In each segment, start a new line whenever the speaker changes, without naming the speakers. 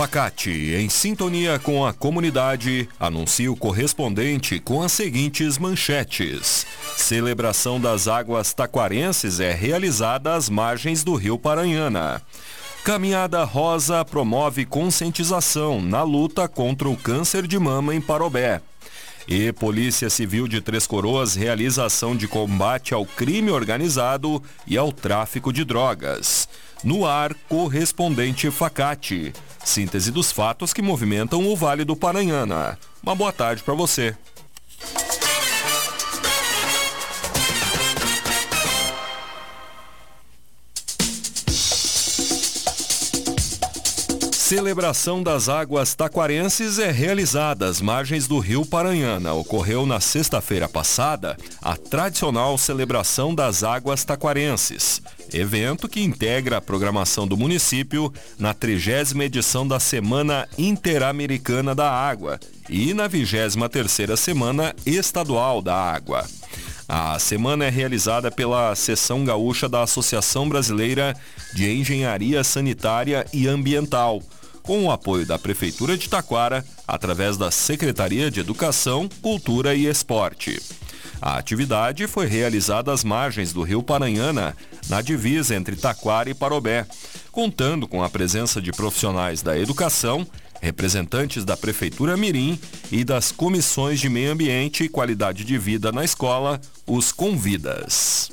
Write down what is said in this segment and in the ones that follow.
Facate, em sintonia com a comunidade, anuncia o correspondente com as seguintes manchetes. Celebração das águas taquarenses é realizada às margens do rio Paranhana. Caminhada Rosa promove conscientização na luta contra o câncer de mama em Parobé. E Polícia Civil de Três Coroas realiza ação de combate ao crime organizado e ao tráfico de drogas. No ar, correspondente Facate. Síntese dos fatos que movimentam o Vale do Paranhana. Uma boa tarde para você. Celebração das águas taquarenses é realizada às margens do rio Paranhana. Ocorreu na sexta-feira passada a tradicional celebração das águas taquarenses, evento que integra a programação do município na trigésima edição da Semana Interamericana da Água e na vigésima terceira Semana Estadual da Água. A semana é realizada pela Seção Gaúcha da Associação Brasileira de Engenharia Sanitária e Ambiental, com o apoio da Prefeitura de Taquara, através da Secretaria de Educação, Cultura e Esporte. A atividade foi realizada às margens do rio Paranhana, na divisa entre Taquara e Parobé, contando com a presença de profissionais da educação, representantes da Prefeitura Mirim e das comissões de meio ambiente e qualidade de vida na escola, os convidas.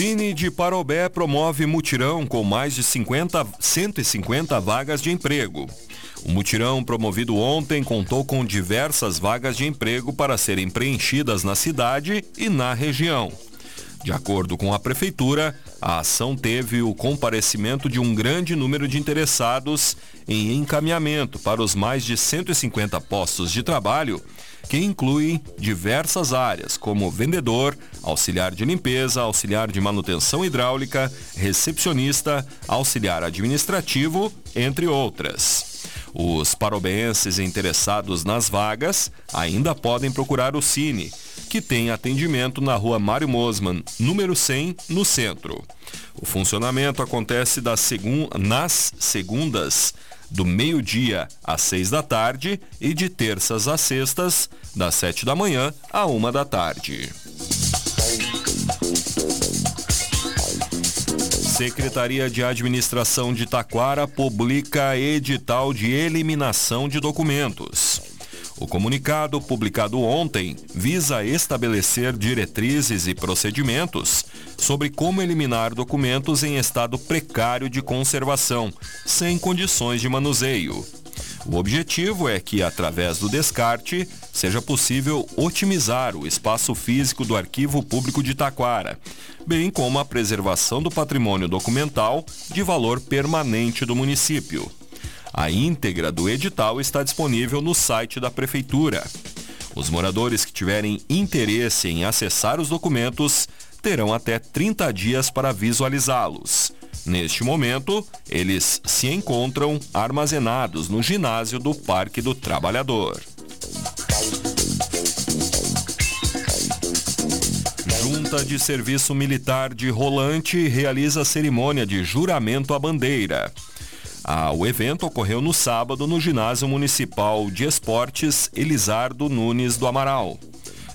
Cine de Parobé promove mutirão com mais de 50, 150 vagas de emprego. O mutirão promovido ontem contou com diversas vagas de emprego para serem preenchidas na cidade e na região. De acordo com a prefeitura, a ação teve o comparecimento de um grande número de interessados em encaminhamento para os mais de 150 postos de trabalho que incluem diversas áreas, como vendedor, auxiliar de limpeza, auxiliar de manutenção hidráulica, recepcionista, auxiliar administrativo, entre outras. Os parobenses interessados nas vagas ainda podem procurar o Cine, que tem atendimento na rua Mário Mosman, número 100, no centro. O funcionamento acontece segun nas segundas do meio-dia às seis da tarde e de terças a sextas, das sete da manhã à uma da tarde. Secretaria de Administração de Taquara publica edital de eliminação de documentos. O comunicado, publicado ontem, visa estabelecer diretrizes e procedimentos sobre como eliminar documentos em estado precário de conservação, sem condições de manuseio. O objetivo é que, através do descarte, seja possível otimizar o espaço físico do Arquivo Público de Taquara, bem como a preservação do patrimônio documental de valor permanente do município. A íntegra do edital está disponível no site da Prefeitura. Os moradores que tiverem interesse em acessar os documentos terão até 30 dias para visualizá-los. Neste momento, eles se encontram armazenados no ginásio do Parque do Trabalhador. Junta de Serviço Militar de Rolante realiza cerimônia de juramento à bandeira. Ah, o evento ocorreu no sábado no Ginásio Municipal de Esportes Elisardo Nunes do Amaral.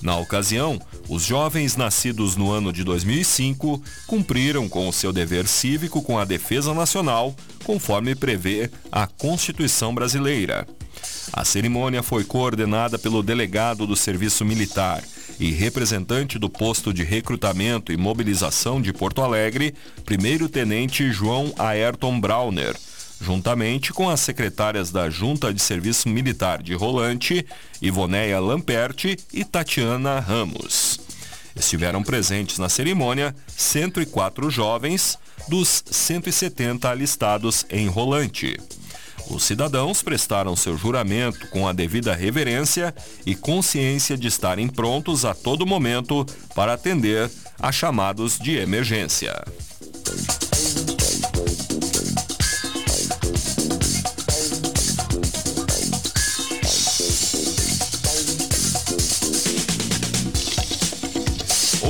Na ocasião, Os jovens nascidos no ano de 2005 cumpriram com o seu dever cívico com a defesa nacional, conforme prevê a Constituição brasileira. A cerimônia foi coordenada pelo delegado do Serviço Militar e representante do posto de recrutamento e mobilização de Porto Alegre, primeiro-tenente João Ayrton Brauner, juntamente com as secretárias da Junta de Serviço Militar de Rolante, Ivoneia Lamperti e Tatiana Ramos. Estiveram presentes na cerimônia 104 jovens dos 170 alistados em Rolante. Os cidadãos prestaram seu juramento com a devida reverência e consciência de estarem prontos a todo momento para atender a chamados de emergência.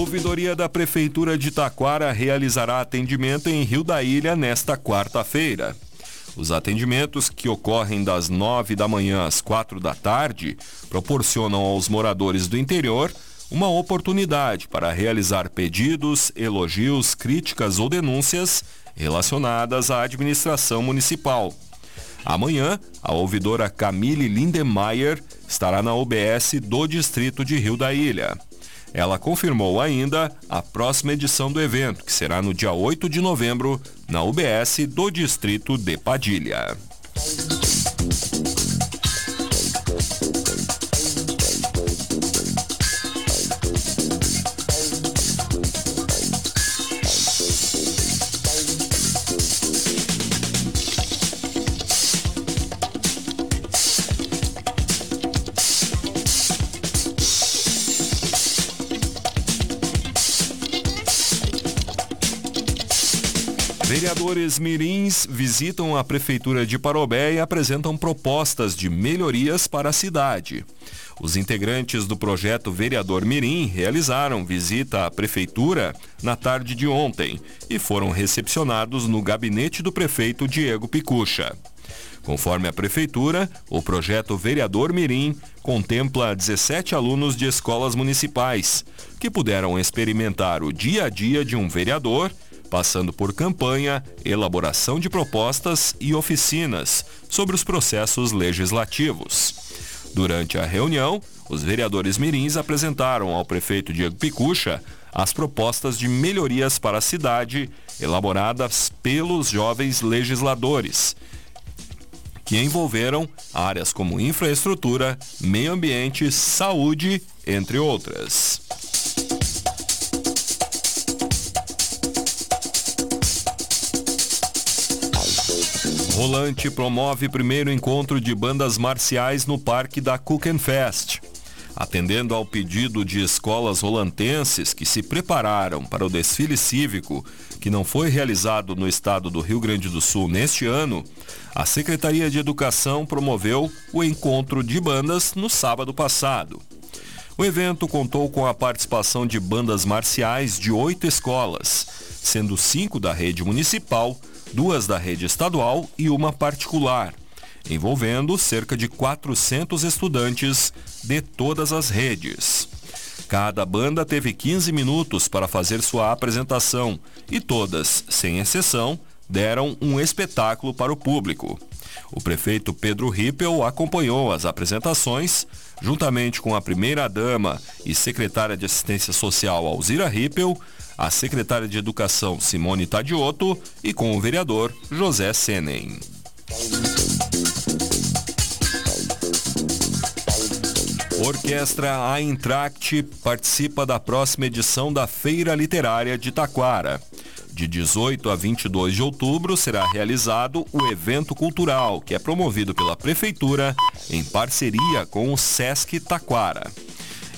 Ouvidoria da Prefeitura de Taquara realizará atendimento em Rio da Ilha nesta quarta-feira. Os atendimentos, que ocorrem das 9 da manhã às 4 da tarde, proporcionam aos moradores do interior uma oportunidade para realizar pedidos, elogios, críticas ou denúncias relacionadas à administração municipal. Amanhã, a ouvidora Camille Lindemeyer estará na OBS do Distrito de Rio da Ilha. Ela confirmou ainda a próxima edição do evento, que será no dia 8 de novembro, na UBS do Distrito de Padilha. Vereadores mirins visitam a Prefeitura de Parobé e apresentam propostas de melhorias para a cidade. Os integrantes do projeto Vereador Mirim realizaram visita à Prefeitura na tarde de ontem e foram recepcionados no gabinete do prefeito Diego Picucha. Conforme a Prefeitura, o projeto Vereador Mirim contempla 17 alunos de escolas municipais, que puderam experimentar o dia a dia de um vereador passando por campanha, elaboração de propostas e oficinas sobre os processos legislativos. Durante a reunião, os vereadores mirins apresentaram ao prefeito Diego Picucha as propostas de melhorias para a cidade elaboradas pelos jovens legisladores, que envolveram áreas como infraestrutura, meio ambiente, saúde, entre outras. Rolante promove primeiro encontro de bandas marciais no Parque da Kuchenfest. Atendendo ao pedido de escolas rolantenses que se prepararam para o desfile cívico, que não foi realizado no estado do Rio Grande do Sul neste ano, a Secretaria de Educação promoveu o encontro de bandas no sábado passado. O evento contou com a participação de bandas marciais de oito escolas, sendo cinco da rede municipal duas da rede estadual e uma particular, envolvendo cerca de 400 estudantes de todas as redes. Cada banda teve 15 minutos para fazer sua apresentação e todas, sem exceção, deram um espetáculo para o público. O prefeito Pedro Rippel acompanhou as apresentações, juntamente com a primeira-dama e secretária de Assistência Social Alzira Rippel, a secretária de Educação Simone Tadioto e com o vereador José Senen. Orquestra Eintracht participa da próxima edição da Feira Literária de Taquara. De 18 a 22 de outubro será realizado o evento cultural, que é promovido pela Prefeitura em parceria com o Sesc Taquara.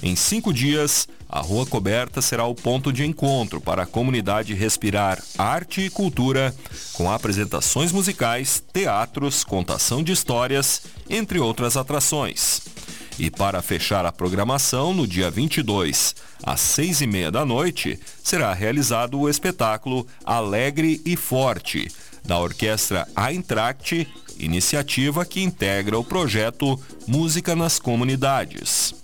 Em cinco dias, a Rua Coberta será o ponto de encontro para a comunidade respirar arte e cultura, com apresentações musicais, teatros, contação de histórias, entre outras atrações. E para fechar a programação, no dia 22, às seis e meia da noite, será realizado o espetáculo Alegre e Forte, da Orquestra Eintracht, iniciativa que integra o projeto Música nas Comunidades.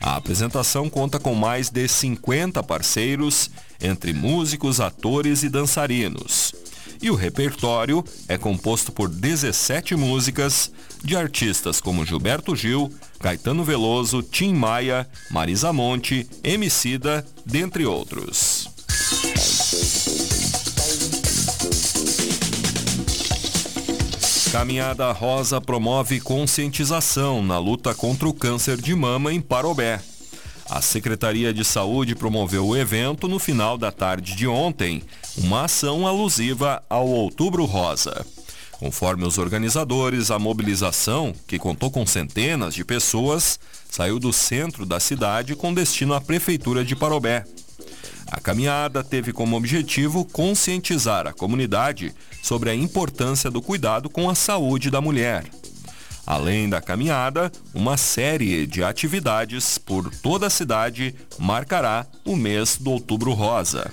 A apresentação conta com mais de 50 parceiros, entre músicos, atores e dançarinos. E o repertório é composto por 17 músicas de artistas como Gilberto Gil, Caetano Veloso, Tim Maia, Marisa Monte, Emicida, dentre outros. Caminhada Rosa promove conscientização na luta contra o câncer de mama em Parobé. A Secretaria de Saúde promoveu o evento no final da tarde de ontem, uma ação alusiva ao Outubro Rosa. Conforme os organizadores, a mobilização, que contou com centenas de pessoas, saiu do centro da cidade com destino à Prefeitura de Parobé. A caminhada teve como objetivo conscientizar a comunidade sobre a importância do cuidado com a saúde da mulher. Além da caminhada, uma série de atividades por toda a cidade marcará o mês do Outubro Rosa.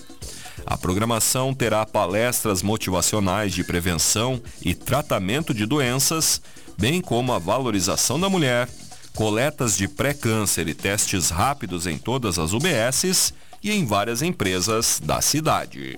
A programação terá palestras motivacionais de prevenção e tratamento de doenças, bem como a valorização da mulher, coletas de pré-câncer e testes rápidos em todas as UBSs e em várias empresas da cidade.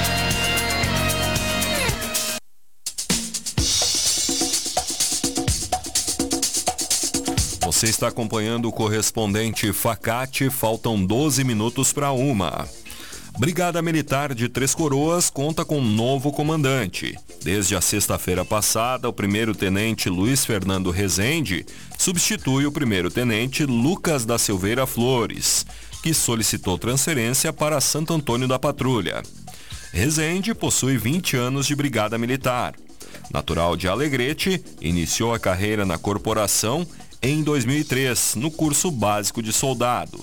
Você está acompanhando o correspondente Facate, faltam 12 minutos para uma. Brigada Militar de Três Coroas conta com um novo comandante. Desde a sexta-feira passada, o primeiro-tenente Luiz Fernando Rezende substitui o primeiro-tenente Lucas da Silveira Flores, que solicitou transferência para Santo Antônio da Patrulha. Rezende possui 20 anos de Brigada Militar. Natural de Alegrete, iniciou a carreira na corporação em 2003, no curso básico de soldado.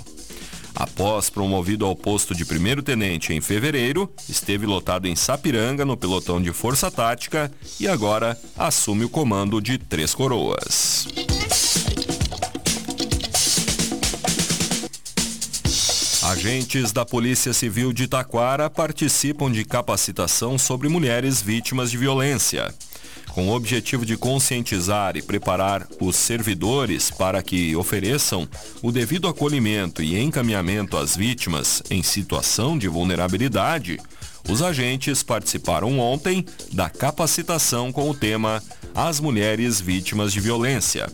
Após promovido ao posto de primeiro-tenente em fevereiro, esteve lotado em Sapiranga no pelotão de Força Tática e agora assume o comando de Três Coroas. Agentes da Polícia Civil de Taquara participam de capacitação sobre mulheres vítimas de violência com o objetivo de conscientizar e preparar os servidores para que ofereçam o devido acolhimento e encaminhamento às vítimas em situação de vulnerabilidade, os agentes participaram ontem da capacitação com o tema As Mulheres Vítimas de Violência.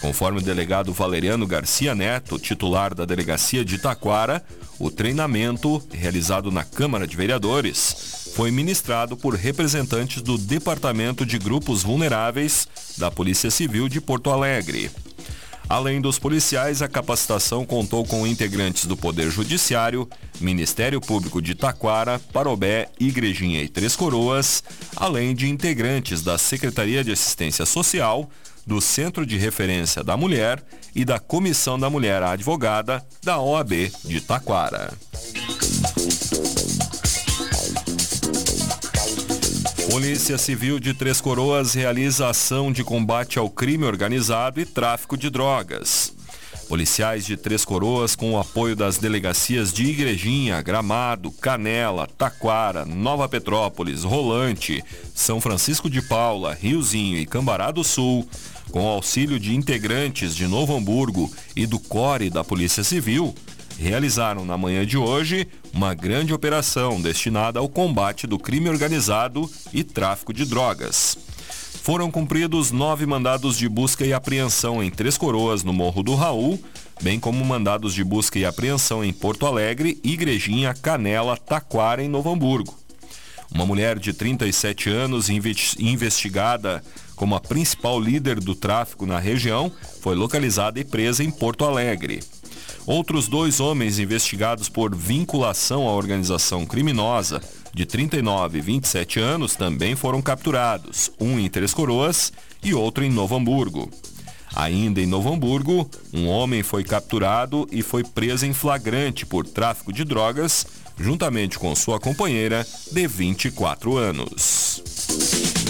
Conforme o delegado Valeriano Garcia Neto, titular da delegacia de Taquara, o treinamento, realizado na Câmara de Vereadores, foi ministrado por representantes do Departamento de Grupos Vulneráveis da Polícia Civil de Porto Alegre. Além dos policiais, a capacitação contou com integrantes do Poder Judiciário, Ministério Público de Taquara, Parobé, Igrejinha e Três Coroas, além de integrantes da Secretaria de Assistência Social, do Centro de Referência da Mulher e da Comissão da Mulher Advogada da OAB de Taquara. Polícia Civil de Três Coroas realiza ação de combate ao crime organizado e tráfico de drogas. Policiais de Três Coroas, com o apoio das delegacias de Igrejinha, Gramado, Canela, Taquara, Nova Petrópolis, Rolante, São Francisco de Paula, Riozinho e Cambará do Sul, com auxílio de integrantes de Novo Hamburgo e do CORE da Polícia Civil, realizaram na manhã de hoje uma grande operação destinada ao combate do crime organizado e tráfico de drogas. Foram cumpridos nove mandados de busca e apreensão em Três Coroas, no Morro do Raul, bem como mandados de busca e apreensão em Porto Alegre, Igrejinha, Canela, Taquara e Novo Hamburgo. Uma mulher de 37 anos investigada como a principal líder do tráfico na região foi localizada e presa em Porto Alegre. Outros dois homens investigados por vinculação à organização criminosa, de 39 e 27 anos, também foram capturados, um em Três Coroas e outro em Novo Hamburgo. Ainda em Novo Hamburgo, um homem foi capturado e foi preso em flagrante por tráfico de drogas, juntamente com sua companheira de 24 anos.